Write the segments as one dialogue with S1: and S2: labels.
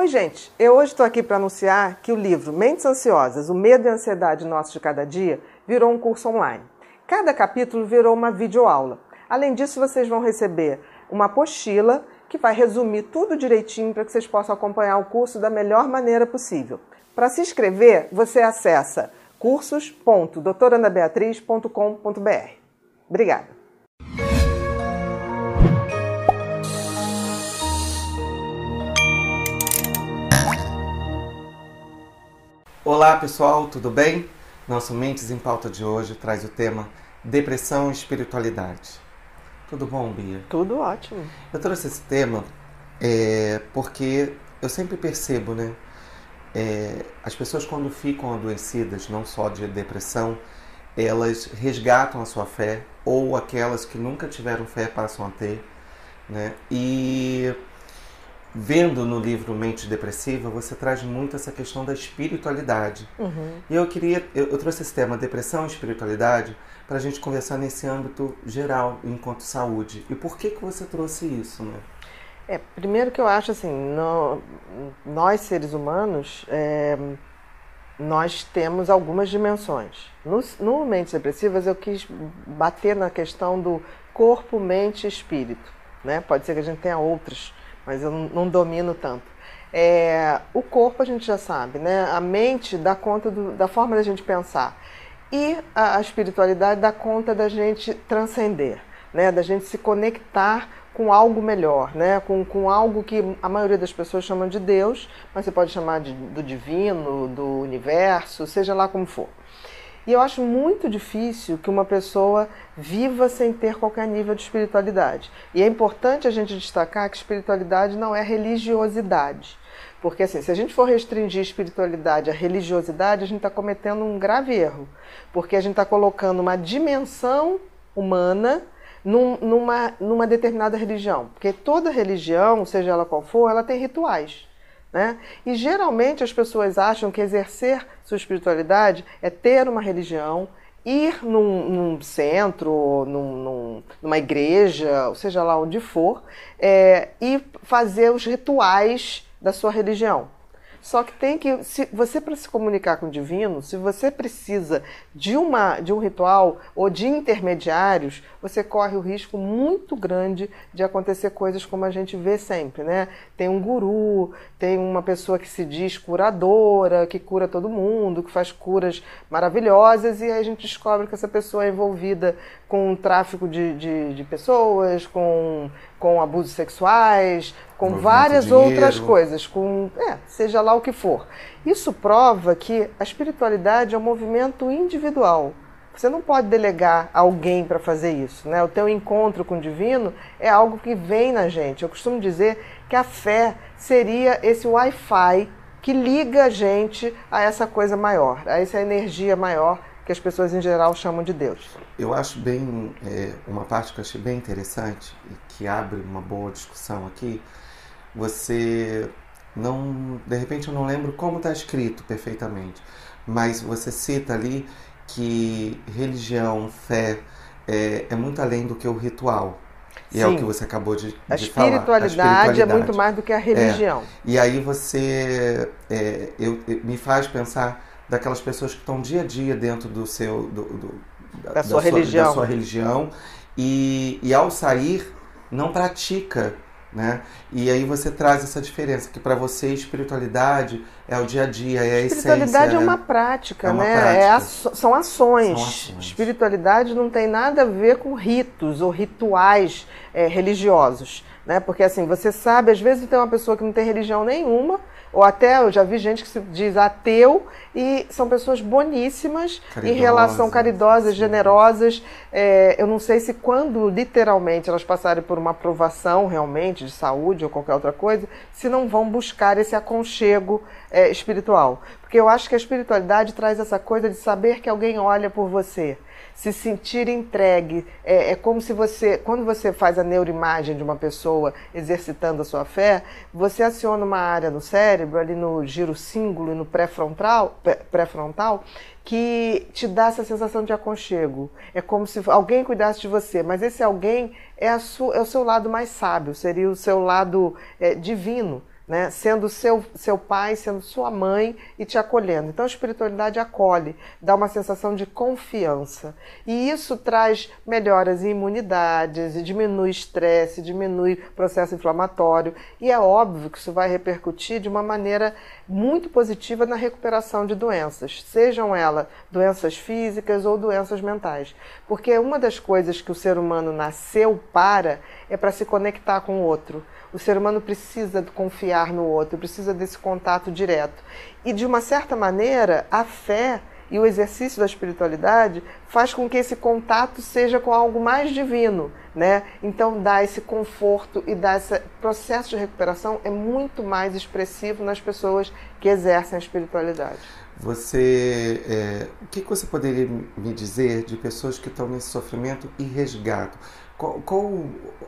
S1: Oi, gente. Eu hoje estou aqui para anunciar que o livro Mentes Ansiosas, o Medo e a Ansiedade Nossos de Cada Dia, virou um curso online. Cada capítulo virou uma videoaula. Além disso, vocês vão receber uma apostila que vai resumir tudo direitinho para que vocês possam acompanhar o curso da melhor maneira possível. Para se inscrever, você acessa cursos.doutorandabeatriz.com.br. Obrigada.
S2: Olá pessoal, tudo bem? Nosso Mentes em Pauta de hoje traz o tema Depressão e Espiritualidade. Tudo bom, Bia?
S1: Tudo ótimo.
S2: Eu trouxe esse tema é, porque eu sempre percebo, né? É, as pessoas quando ficam adoecidas, não só de depressão, elas resgatam a sua fé, ou aquelas que nunca tiveram fé passam a ter, né? E vendo no livro Mente Depressiva, você traz muito essa questão da espiritualidade. Uhum. E eu queria, eu, eu, trouxe esse tema, depressão e espiritualidade, para a gente conversar nesse âmbito geral, enquanto saúde. E por que que você trouxe isso, né?
S1: É, primeiro que eu acho assim, no, nós seres humanos, é, nós temos algumas dimensões. No, no Mentes Depressivas eu quis bater na questão do corpo, mente e espírito. Né? Pode ser que a gente tenha outras mas eu não, domino tanto. É, o corpo a gente já sabe, né? A mente dá conta do, da forma da gente pensar. E a, a, espiritualidade dá conta da gente transcender, né? Da gente se conectar com algo melhor, né? Com, com algo que a maioria das pessoas chamam de Deus, mas você pode chamar de, do divino, do universo, seja lá como for. E eu acho muito difícil que uma pessoa viva sem ter qualquer nível de espiritualidade. E é importante a gente destacar que espiritualidade não é religiosidade. Porque assim, se a gente for restringir espiritualidade à religiosidade, a gente está cometendo um grave erro. Porque a gente está colocando uma dimensão humana num, numa, numa determinada religião. Porque toda religião, seja ela qual for, ela tem rituais. Né? E geralmente as pessoas acham que exercer sua espiritualidade é ter uma religião, ir num, num centro, num, num, numa igreja, ou seja lá onde for, é, e fazer os rituais da sua religião. Só que tem que, se você para se comunicar com o divino, se você precisa de uma de um ritual ou de intermediários, você corre o risco muito grande de acontecer coisas como a gente vê sempre, né? Tem um guru, tem uma pessoa que se diz curadora, que cura todo mundo, que faz curas maravilhosas, e aí a gente descobre que essa pessoa é envolvida com tráfico de, de, de pessoas, com, com abusos sexuais, com várias outras coisas, com é, seja lá o que for. Isso prova que a espiritualidade é um movimento individual. Você não pode delegar alguém para fazer isso, né? O teu encontro com o divino é algo que vem na gente. Eu costumo dizer que a fé seria esse Wi-Fi que liga a gente a essa coisa maior, a essa energia maior que as pessoas em geral chamam de Deus.
S2: Eu acho bem é, uma parte que eu achei bem interessante e que abre uma boa discussão aqui você não, de repente eu não lembro como está escrito perfeitamente, mas você cita ali que religião, fé é, é muito além do que o ritual. E Sim. é o que você acabou de, de
S1: a falar. A espiritualidade é muito mais do que a religião. É.
S2: E aí você é, eu, me faz pensar daquelas pessoas que estão dia a dia dentro do seu do, do,
S1: da, da, sua, sua religião,
S2: da sua religião e, e ao sair não pratica né? E aí você traz essa diferença, que para você espiritualidade é o dia a dia, é a
S1: espiritualidade é uma prática, é uma né? Prática. É são, ações. são, ações. Espiritualidade não tem nada a ver com ritos ou rituais é, religiosos. Né? Porque assim, você sabe, às vezes tem uma pessoa que não tem religião nenhuma, ou até eu já vi gente que se diz ateu e são pessoas boníssimas em relação caridosas, sim. generosas. É, eu não sei se quando literalmente elas passarem por uma aprovação realmente de saúde ou qualquer outra coisa, se não vão buscar esse aconchego é, espiritual. Porque eu acho que a espiritualidade traz essa coisa de saber que alguém olha por você se sentir entregue. É, é, como se você, quando você faz a neuroimagem de uma pessoa exercitando a sua fé, você aciona uma área no cérebro, ali no giro símbolo e no pré-frontal, pré-frontal, que te dá essa sensação de aconchego. É como se alguém cuidasse de você, mas esse alguém é, sua, é o seu lado mais sábio, seria o seu lado é, divino né? sendo seu, seu pai, sendo sua mãe e te acolhendo. Então a espiritualidade acolhe, dá uma sensação de confiança. E isso traz melhoras em imunidades, diminui estresse, diminui processo inflamatório. E é óbvio que isso vai repercutir de uma maneira muito positiva na recuperação de doenças, sejam elas doenças físicas ou doenças mentais. Porque uma das coisas que o ser humano nasceu para é para se conectar com o outro. O ser humano precisa confiar no outro, precisa desse contato direto. E de uma certa maneira, a fé e o exercício da espiritualidade faz com que esse contato seja com algo mais divino, né? Então dá esse conforto e dá esse processo de recuperação é muito mais expressivo nas pessoas que exercem a espiritualidade.
S2: Você, é, o que você poderia me dizer de pessoas que estão nesse sofrimento e resgatam? Qual, qual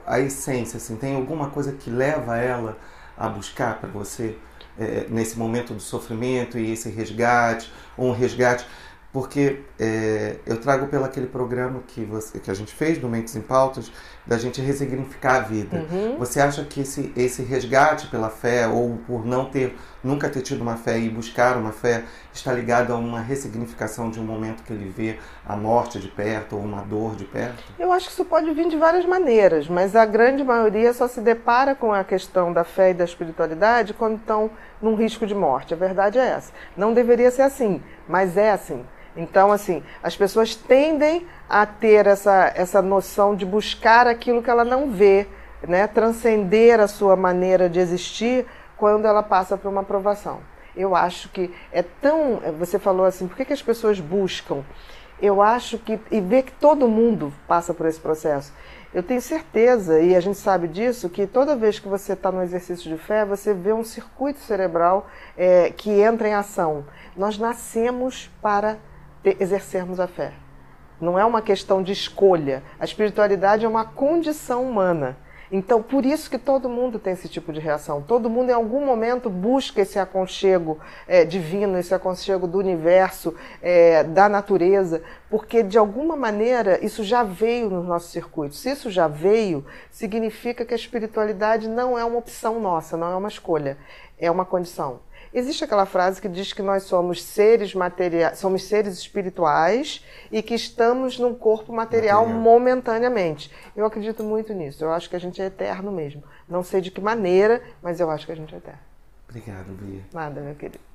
S2: a essência? Assim, tem alguma coisa que leva ela a buscar para você é, nesse momento do sofrimento e esse resgate, ou um resgate? Porque é, eu trago pelo aquele programa que, você, que a gente fez no Mentes em Pautas, da gente ressignificar a vida. Uhum. Você acha que esse, esse resgate pela fé, ou por não ter, nunca ter tido uma fé e buscar uma fé, está ligado a uma ressignificação de um momento que ele vê a morte de perto ou uma dor de perto?
S1: Eu acho que isso pode vir de várias maneiras, mas a grande maioria só se depara com a questão da fé e da espiritualidade quando estão num risco de morte. A verdade é essa. Não deveria ser assim, mas é assim. Então, assim, as pessoas tendem a ter essa, essa noção de buscar aquilo que ela não vê, né? transcender a sua maneira de existir quando ela passa por uma aprovação. Eu acho que é tão. Você falou assim, por que, que as pessoas buscam? Eu acho que. E ver que todo mundo passa por esse processo. Eu tenho certeza, e a gente sabe disso, que toda vez que você está no exercício de fé, você vê um circuito cerebral é, que entra em ação. Nós nascemos para ter, exercermos a fé. Não é uma questão de escolha. A espiritualidade é uma condição humana. Então, por isso que todo mundo tem esse tipo de reação. Todo mundo, em algum momento, busca esse aconchego é, divino, esse aconchego do universo, é, da natureza, porque, de alguma maneira, isso já veio nos nossos circuitos. Se isso já veio, significa que a espiritualidade não é uma opção nossa, não é uma escolha, é uma condição. Existe aquela frase que diz que nós somos seres materiais, somos seres espirituais e que estamos num corpo material, material momentaneamente. Eu acredito muito nisso. Eu acho que a gente é eterno mesmo. Não sei de que maneira, mas eu acho que a gente é eterno.
S2: Obrigado, Bia.
S1: Nada, meu querido.